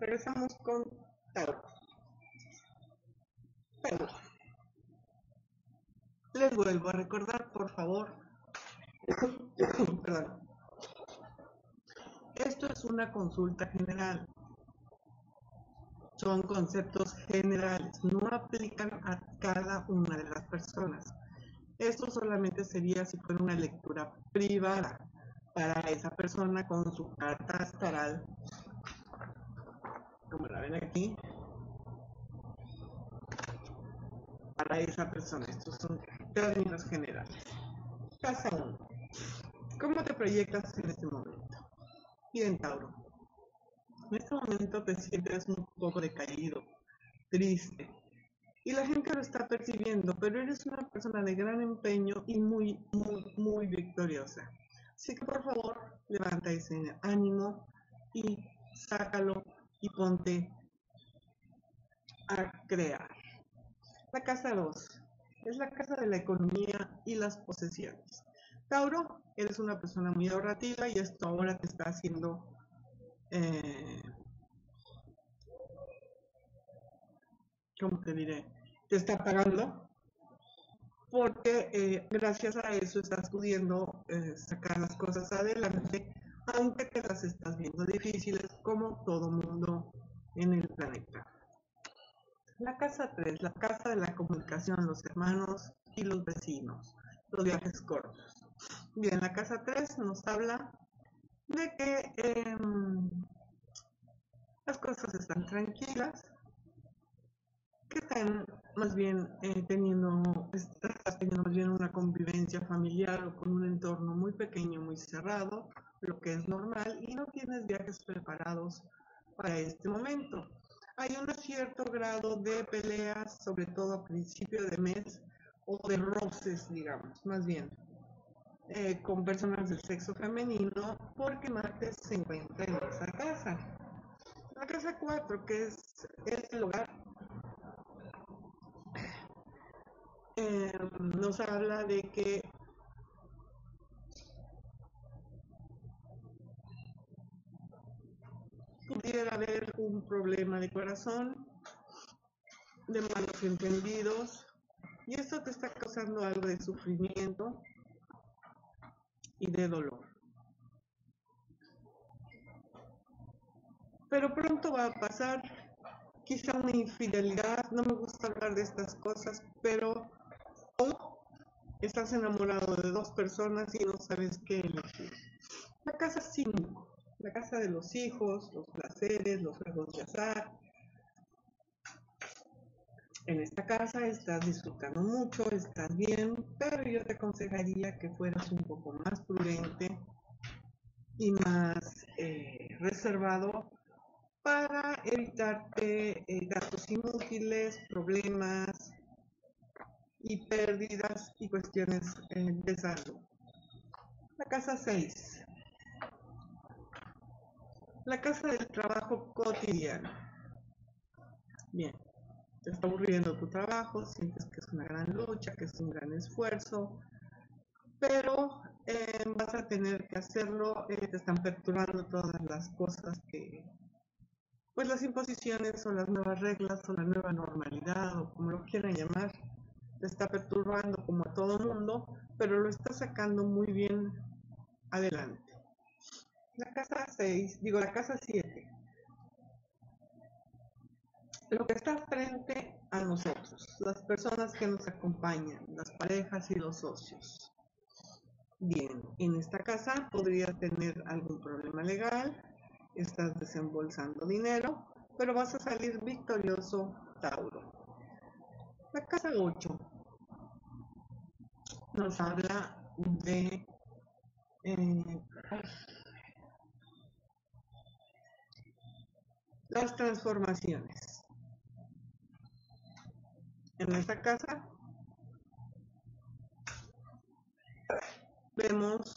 regresamos con Tauro. Tauro. Les vuelvo a recordar, por favor. Perdón. Esto es una consulta general. Son conceptos generales, no aplican a cada una de las personas. Esto solamente sería si fuera una lectura privada para esa persona con su carta astral, como la ven aquí, para esa persona. Estos son términos generales. Casa 1. ¿Cómo te proyectas en este momento? Bien, Tauro. En este momento te sientes un poco decaído, triste, y la gente lo está percibiendo, pero eres una persona de gran empeño y muy, muy, muy victoriosa. Así que por favor, levanta ese ánimo y sácalo y ponte a crear. La casa 2 es la casa de la economía y las posesiones. Tauro, eres una persona muy ahorrativa y esto ahora te está haciendo eh, ¿cómo te diré? te está pagando porque eh, gracias a eso estás pudiendo eh, sacar las cosas adelante, aunque te las estás viendo difíciles como todo mundo en el planeta. La casa 3, la casa de la comunicación, los hermanos y los vecinos, los viajes cortos. Bien, la casa 3 nos habla de que em, las cosas están tranquilas, que están más bien eh, teniendo, una convivencia familiar o con un entorno muy pequeño, muy cerrado, lo que es normal, y no tienes viajes preparados para este momento. Hay un cierto grado de peleas, sobre todo a principio de mes, o de roces, digamos, más bien, eh, con personas del sexo femenino, porque Marte se encuentra en esa casa. La casa 4, que es el hogar eh, nos habla de que pudiera haber un problema de corazón, de malos entendidos, y esto te está causando algo de sufrimiento y de dolor. Pero pronto va a pasar quizá una infidelidad, no me gusta hablar de estas cosas, pero o estás enamorado de dos personas y no sabes qué elegir. La casa 5, la casa de los hijos, los placeres, los juegos de azar. En esta casa estás disfrutando mucho, estás bien, pero yo te aconsejaría que fueras un poco más prudente y más eh, reservado para evitarte eh, gastos inútiles, problemas, y pérdidas y cuestiones eh, de salud. La casa 6. La casa del trabajo cotidiano. Bien, te está aburriendo tu trabajo, sientes que es una gran lucha, que es un gran esfuerzo, pero eh, vas a tener que hacerlo, eh, te están perturbando todas las cosas que, pues las imposiciones o las nuevas reglas o la nueva normalidad o como lo quieran llamar, te está perturbando como a todo mundo, pero lo está sacando muy bien adelante. La casa 6, digo la casa 7. Lo que está frente a nosotros, las personas que nos acompañan, las parejas y los socios. Bien, en esta casa podrías tener algún problema legal, estás desembolsando dinero, pero vas a salir victorioso, Tauro. La casa 8 nos habla de eh, las transformaciones. En esta casa vemos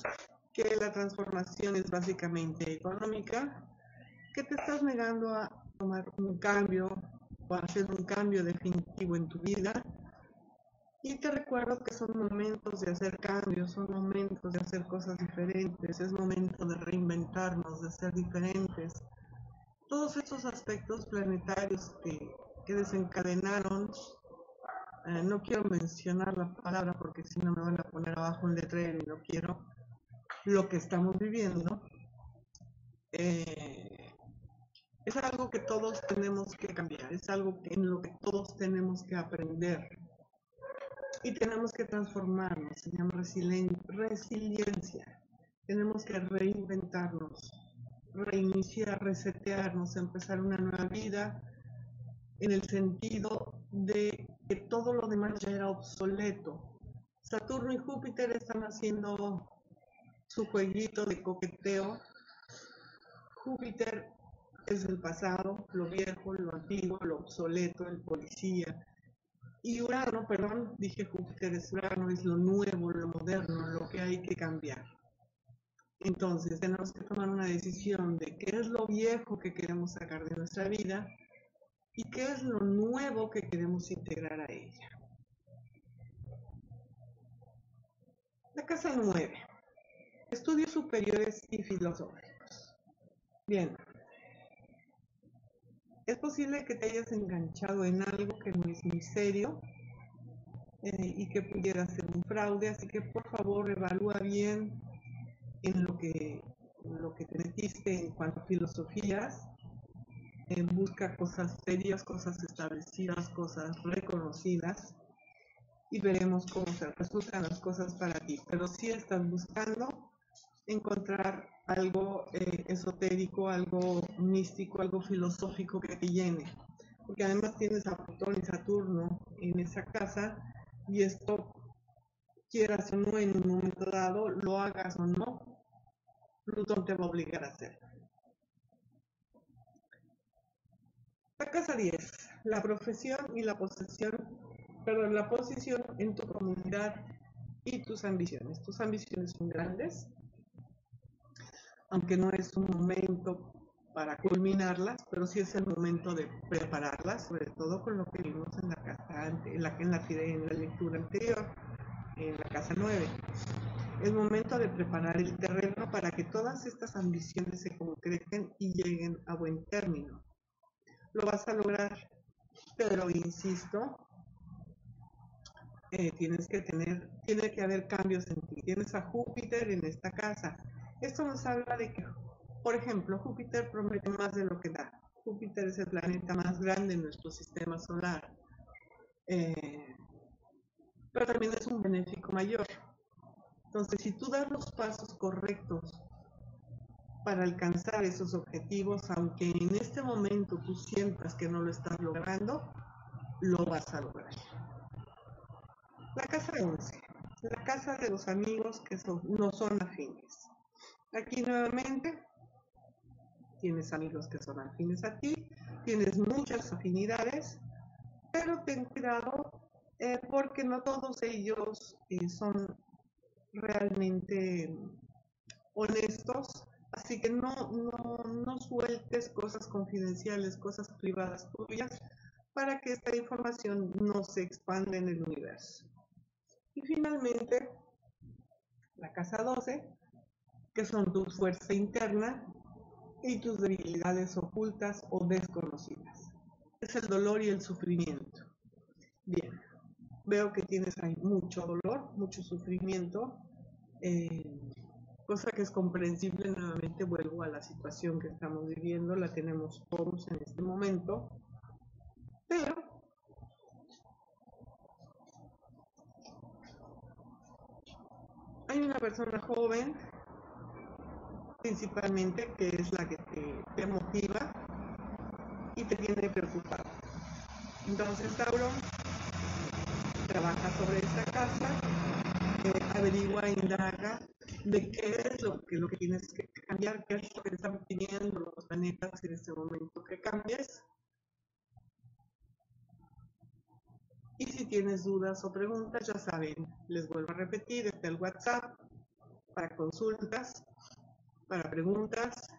que la transformación es básicamente económica, que te estás negando a tomar un cambio o hacer un cambio definitivo en tu vida. Y te recuerdo que son momentos de hacer cambios, son momentos de hacer cosas diferentes, es momento de reinventarnos, de ser diferentes. Todos estos aspectos planetarios que, desencadenaron, eh, no quiero mencionar la palabra porque si no me van a poner abajo un letrero y no quiero, lo que estamos viviendo, eh, es algo que todos tenemos que cambiar, es algo en lo que todos tenemos que aprender. Y tenemos que transformarnos, se llama resiliencia, tenemos que reinventarnos reiniciar, resetearnos, empezar una nueva vida, en el sentido de que todo lo demás ya era obsoleto. Saturno y Júpiter están haciendo su jueguito de coqueteo. Júpiter es el pasado, lo viejo, lo antiguo, lo obsoleto, el policía. Y Urano, perdón, dije Júpiter es Urano, es lo nuevo, lo moderno, lo que hay que cambiar. Entonces tenemos que tomar una decisión de qué es lo viejo que queremos sacar de nuestra vida y qué es lo nuevo que queremos integrar a ella. La casa 9. Estudios superiores y filosóficos. Bien. Es posible que te hayas enganchado en algo que no es muy serio eh, y que pudiera ser un fraude, así que por favor evalúa bien en lo que, lo que te metiste en cuanto a filosofías, en busca cosas serias, cosas establecidas, cosas reconocidas y veremos cómo se resultan las cosas para ti. Pero si estás buscando encontrar algo eh, esotérico, algo místico, algo filosófico que te llene. Porque además tienes a Plutón y Saturno en esa casa y esto quieras o no en un momento dado, lo hagas o no, Plutón te va a obligar a hacerlo. La casa 10, la profesión y la posesión, perdón, la posición en tu comunidad y tus ambiciones. Tus ambiciones son grandes, aunque no es un momento para culminarlas, pero sí es el momento de prepararlas, sobre todo con lo que vimos en la casa en la, en la, en la lectura anterior, en la casa 9. Es momento de preparar el terreno para que todas estas ambiciones se concreten y lleguen a buen término. Lo vas a lograr, pero insisto, eh, tienes que tener, tiene que haber cambios en ti. Tienes a Júpiter en esta casa. Esto nos habla de que, por ejemplo, Júpiter promete más de lo que da. Júpiter es el planeta más grande en nuestro sistema solar. Eh, pero también es un benéfico mayor. Entonces, si tú das los pasos correctos para alcanzar esos objetivos, aunque en este momento tú sientas que no lo estás logrando, lo vas a lograr. La casa 11, la casa de los amigos que no son afines. Aquí nuevamente tienes amigos que son afines a ti, tienes muchas afinidades, pero ten cuidado eh, porque no todos ellos eh, son realmente honestos, así que no, no, no sueltes cosas confidenciales, cosas privadas tuyas, para que esta información no se expanda en el universo. Y finalmente, la casa 12, que son tu fuerza interna y tus debilidades ocultas o desconocidas. Es el dolor y el sufrimiento. Bien, veo que tienes ahí mucho dolor, mucho sufrimiento, eh, cosa que es comprensible. Nuevamente vuelvo a la situación que estamos viviendo, la tenemos todos en este momento, pero hay una persona joven, principalmente, que es la que te, te motiva y te tiene preocupado. Entonces, Tauro, casa, eh, averigua, indaga de qué es lo que, lo que tienes que cambiar, qué es lo que están pidiendo los planetas en este momento que cambies. Y si tienes dudas o preguntas, ya saben, les vuelvo a repetir, está el WhatsApp para consultas, para preguntas